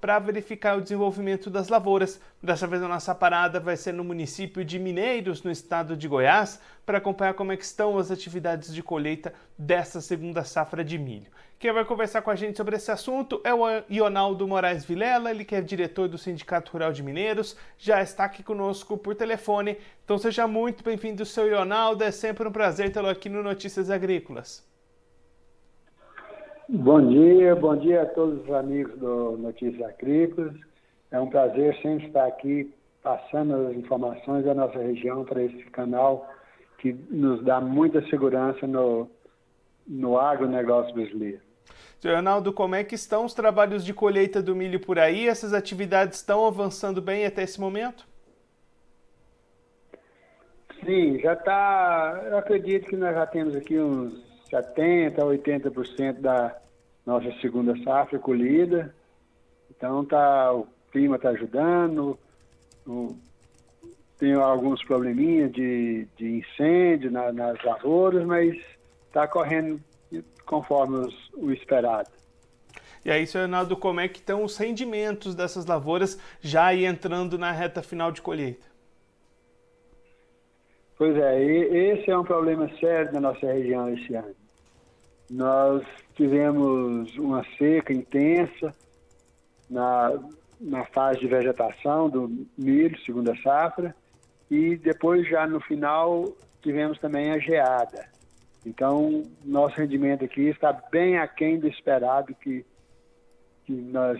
para verificar o desenvolvimento das lavouras. Dessa vez a nossa parada vai ser no município de Mineiros, no estado de Goiás, para acompanhar como é estão as atividades de colheita dessa segunda safra de milho. Quem vai conversar com a gente sobre esse assunto é o Ionaldo Moraes Vilela, ele que é diretor do Sindicato Rural de Mineiros, já está aqui conosco por telefone. Então seja muito bem-vindo, seu Ionaldo, é sempre um prazer tê-lo aqui no Notícias Agrícolas. Bom dia, bom dia a todos os amigos do Notícias Agrícolas. É um prazer sempre estar aqui passando as informações da nossa região para esse canal que nos dá muita segurança no, no agronegócio brasileiro. Senhor Arnaldo, como é que estão os trabalhos de colheita do milho por aí? Essas atividades estão avançando bem até esse momento? Sim, já está. Eu acredito que nós já temos aqui uns 70% a 80% da nossa segunda safra colhida. Então tá, o clima está ajudando, o, tem alguns probleminhas de, de incêndio na, nas lavouras, mas está correndo conforme os, o esperado. E aí, senhor Ronaldo, como é que estão os rendimentos dessas lavouras já entrando na reta final de colheita? Pois é, esse é um problema sério na nossa região esse ano. Nós tivemos uma seca intensa na, na fase de vegetação do milho, segunda safra, e depois já no final tivemos também a geada. Então, nosso rendimento aqui está bem aquém do esperado, que, que nós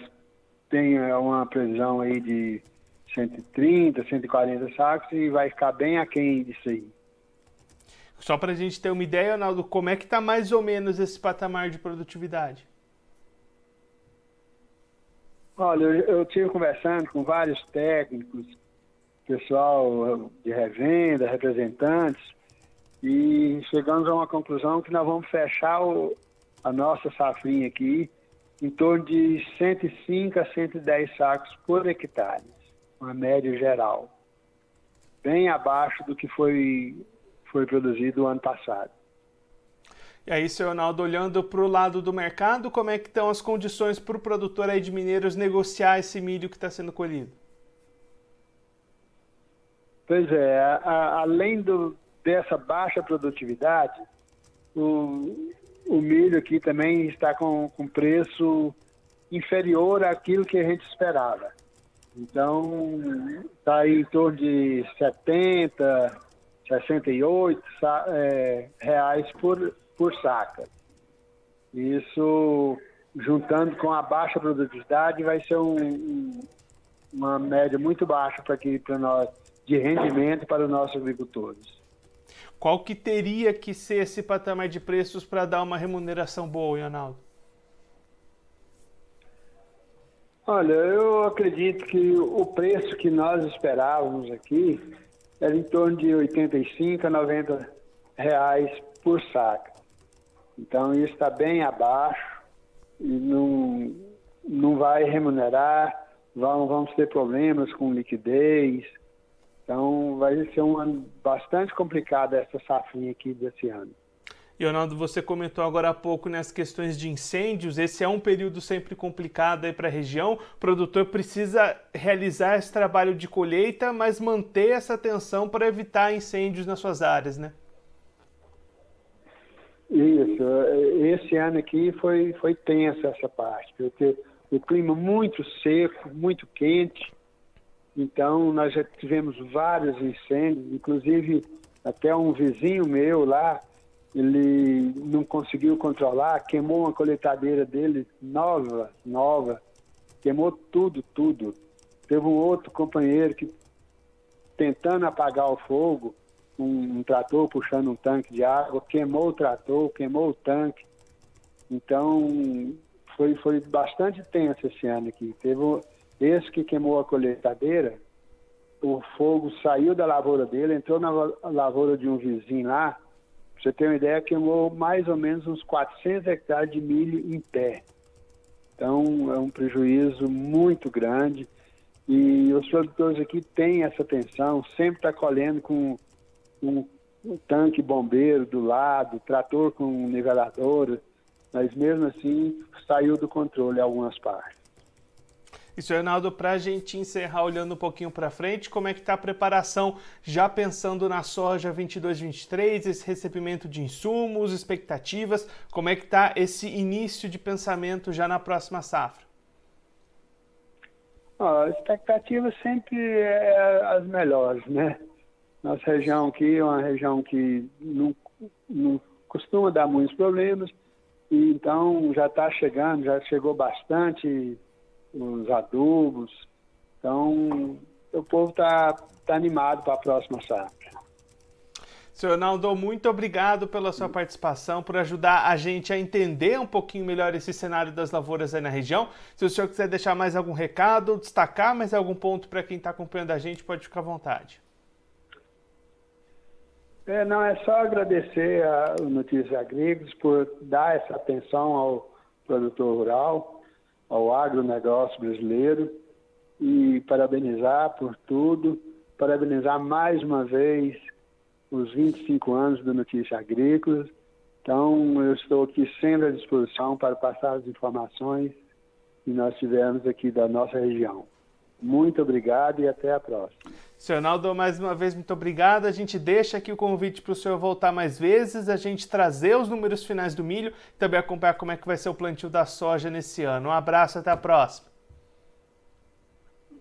tenha uma previsão aí de 130, 140 sacos e vai ficar bem aquém disso aí. Só para a gente ter uma ideia, Arnaldo, como é que está mais ou menos esse patamar de produtividade? Olha, eu, eu tive conversando com vários técnicos, pessoal de revenda, representantes, e chegamos a uma conclusão que nós vamos fechar o, a nossa safrinha aqui em torno de 105 a 110 sacos por hectare uma média geral, bem abaixo do que foi, foi produzido o ano passado. E aí, seu Ronaldo, olhando para o lado do mercado, como é que estão as condições para o produtor aí de Mineiros negociar esse milho que está sendo colhido? Pois é, a, a, além do, dessa baixa produtividade, o, o milho aqui também está com, com preço inferior àquilo que a gente esperava. Então, está aí em torno de 70, 68 é, reais por, por saca. Isso, juntando com a baixa produtividade, vai ser um, um, uma média muito baixa para aqui para nós de rendimento para os nossos agricultores. Qual que teria que ser esse patamar de preços para dar uma remuneração boa, Ronaldo? Olha, eu acredito que o preço que nós esperávamos aqui era em torno de 85 a 90 reais por saca. Então isso está bem abaixo e não, não vai remunerar, vamos, vamos ter problemas com liquidez. Então vai ser um ano bastante complicado essa safrinha aqui desse ano. Leonardo, você comentou agora há pouco nas questões de incêndios. Esse é um período sempre complicado para a região. O produtor precisa realizar esse trabalho de colheita, mas manter essa atenção para evitar incêndios nas suas áreas, né? Isso. Esse ano aqui foi, foi tensa essa parte, porque o clima muito seco, muito quente. Então, nós já tivemos vários incêndios, inclusive até um vizinho meu lá ele não conseguiu controlar, queimou uma coletadeira dele nova, nova, queimou tudo, tudo. Teve um outro companheiro que, tentando apagar o fogo, um, um trator puxando um tanque de água, queimou o trator, queimou o tanque. Então, foi, foi bastante tenso esse ano aqui. Teve esse que queimou a coletadeira, o fogo saiu da lavoura dele, entrou na lavoura de um vizinho lá, você ter uma ideia, queimou mais ou menos uns 400 hectares de milho em pé. Então, é um prejuízo muito grande. E os produtores aqui têm essa atenção, sempre está colhendo com um, um, tanque bombeiro do lado, trator com niveladora, mas mesmo assim saiu do controle algumas partes. Senhor Arnaldo, para a gente encerrar olhando um pouquinho para frente, como é que está a preparação, já pensando na soja 22-23, esse recebimento de insumos, expectativas, como é que está esse início de pensamento já na próxima safra? a expectativa sempre é as melhores, né? Nossa região aqui é uma região que não, não costuma dar muitos problemas, e então já está chegando, já chegou bastante os adubos. Então, o povo está tá animado para a próxima safra. Senhor Naldo, muito obrigado pela sua participação, por ajudar a gente a entender um pouquinho melhor esse cenário das lavouras aí na região. Se o senhor quiser deixar mais algum recado, destacar mais algum ponto para quem está acompanhando a gente, pode ficar à vontade. É, não, é só agradecer a Notícias Agrícolas por dar essa atenção ao produtor rural ao agronegócio brasileiro e parabenizar por tudo, parabenizar mais uma vez os 25 anos do Notícia Agrícolas. Então, eu estou aqui sempre à disposição para passar as informações que nós tivemos aqui da nossa região. Muito obrigado e até a próxima. Senhor Naldo, mais uma vez, muito obrigado. A gente deixa aqui o convite para o senhor voltar mais vezes, a gente trazer os números finais do milho e também acompanhar como é que vai ser o plantio da soja nesse ano. Um abraço, até a próxima.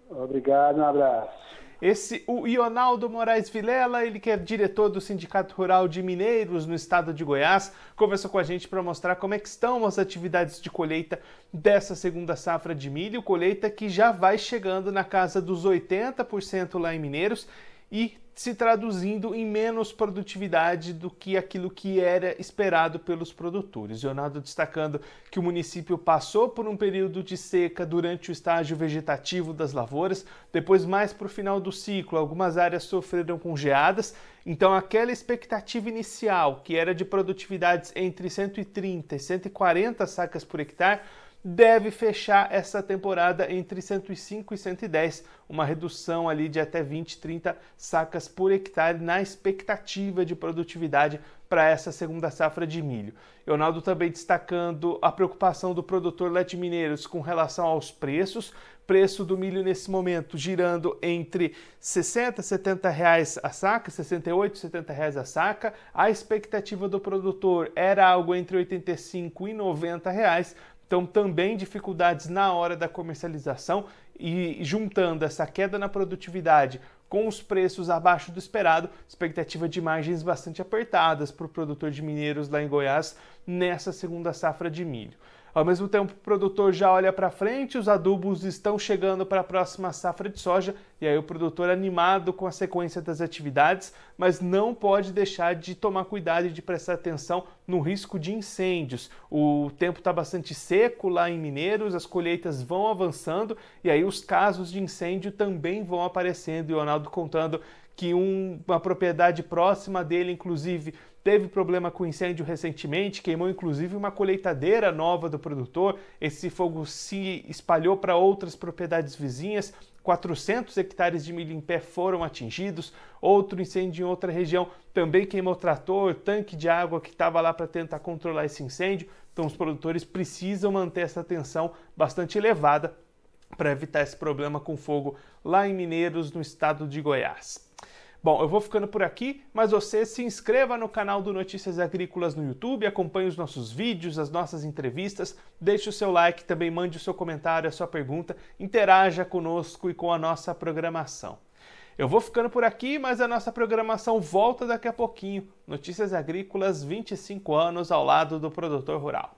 Obrigado, um abraço. Esse, o Ionaldo Moraes Vilela, ele que é diretor do Sindicato Rural de Mineiros no estado de Goiás, conversou com a gente para mostrar como é que estão as atividades de colheita dessa segunda safra de milho, colheita que já vai chegando na casa dos 80% lá em Mineiros e se traduzindo em menos produtividade do que aquilo que era esperado pelos produtores. Leonardo destacando que o município passou por um período de seca durante o estágio vegetativo das lavouras, depois mais para o final do ciclo, algumas áreas sofreram com geadas, então aquela expectativa inicial, que era de produtividades entre 130 e 140 sacas por hectare, deve fechar essa temporada entre 105 e 110, uma redução ali de até 20, 30 sacas por hectare na expectativa de produtividade para essa segunda safra de milho. Leonardo também destacando a preocupação do produtor Lete Mineiros com relação aos preços, preço do milho nesse momento girando entre 60 e 70 reais a saca, 68 e 70 reais a saca. A expectativa do produtor era algo entre 85 e 90 reais, então, também dificuldades na hora da comercialização e juntando essa queda na produtividade com os preços abaixo do esperado, expectativa de margens bastante apertadas para o produtor de mineiros lá em Goiás nessa segunda safra de milho. Ao mesmo tempo, o produtor já olha para frente, os adubos estão chegando para a próxima safra de soja, e aí o produtor animado com a sequência das atividades, mas não pode deixar de tomar cuidado e de prestar atenção no risco de incêndios. O tempo está bastante seco lá em Mineiros, as colheitas vão avançando e aí os casos de incêndio também vão aparecendo. E o Ronaldo contando que um, uma propriedade próxima dele, inclusive, teve problema com incêndio recentemente, queimou inclusive uma colheitadeira nova do produtor. Esse fogo se espalhou para outras propriedades vizinhas. 400 hectares de milho em pé foram atingidos. Outro incêndio em outra região também queimou trator, tanque de água que estava lá para tentar controlar esse incêndio. Então, os produtores precisam manter essa tensão bastante elevada para evitar esse problema com fogo lá em Mineiros, no estado de Goiás. Bom, eu vou ficando por aqui, mas você se inscreva no canal do Notícias Agrícolas no YouTube, acompanhe os nossos vídeos, as nossas entrevistas, deixe o seu like, também mande o seu comentário, a sua pergunta, interaja conosco e com a nossa programação. Eu vou ficando por aqui, mas a nossa programação volta daqui a pouquinho. Notícias Agrícolas 25 anos ao lado do produtor rural.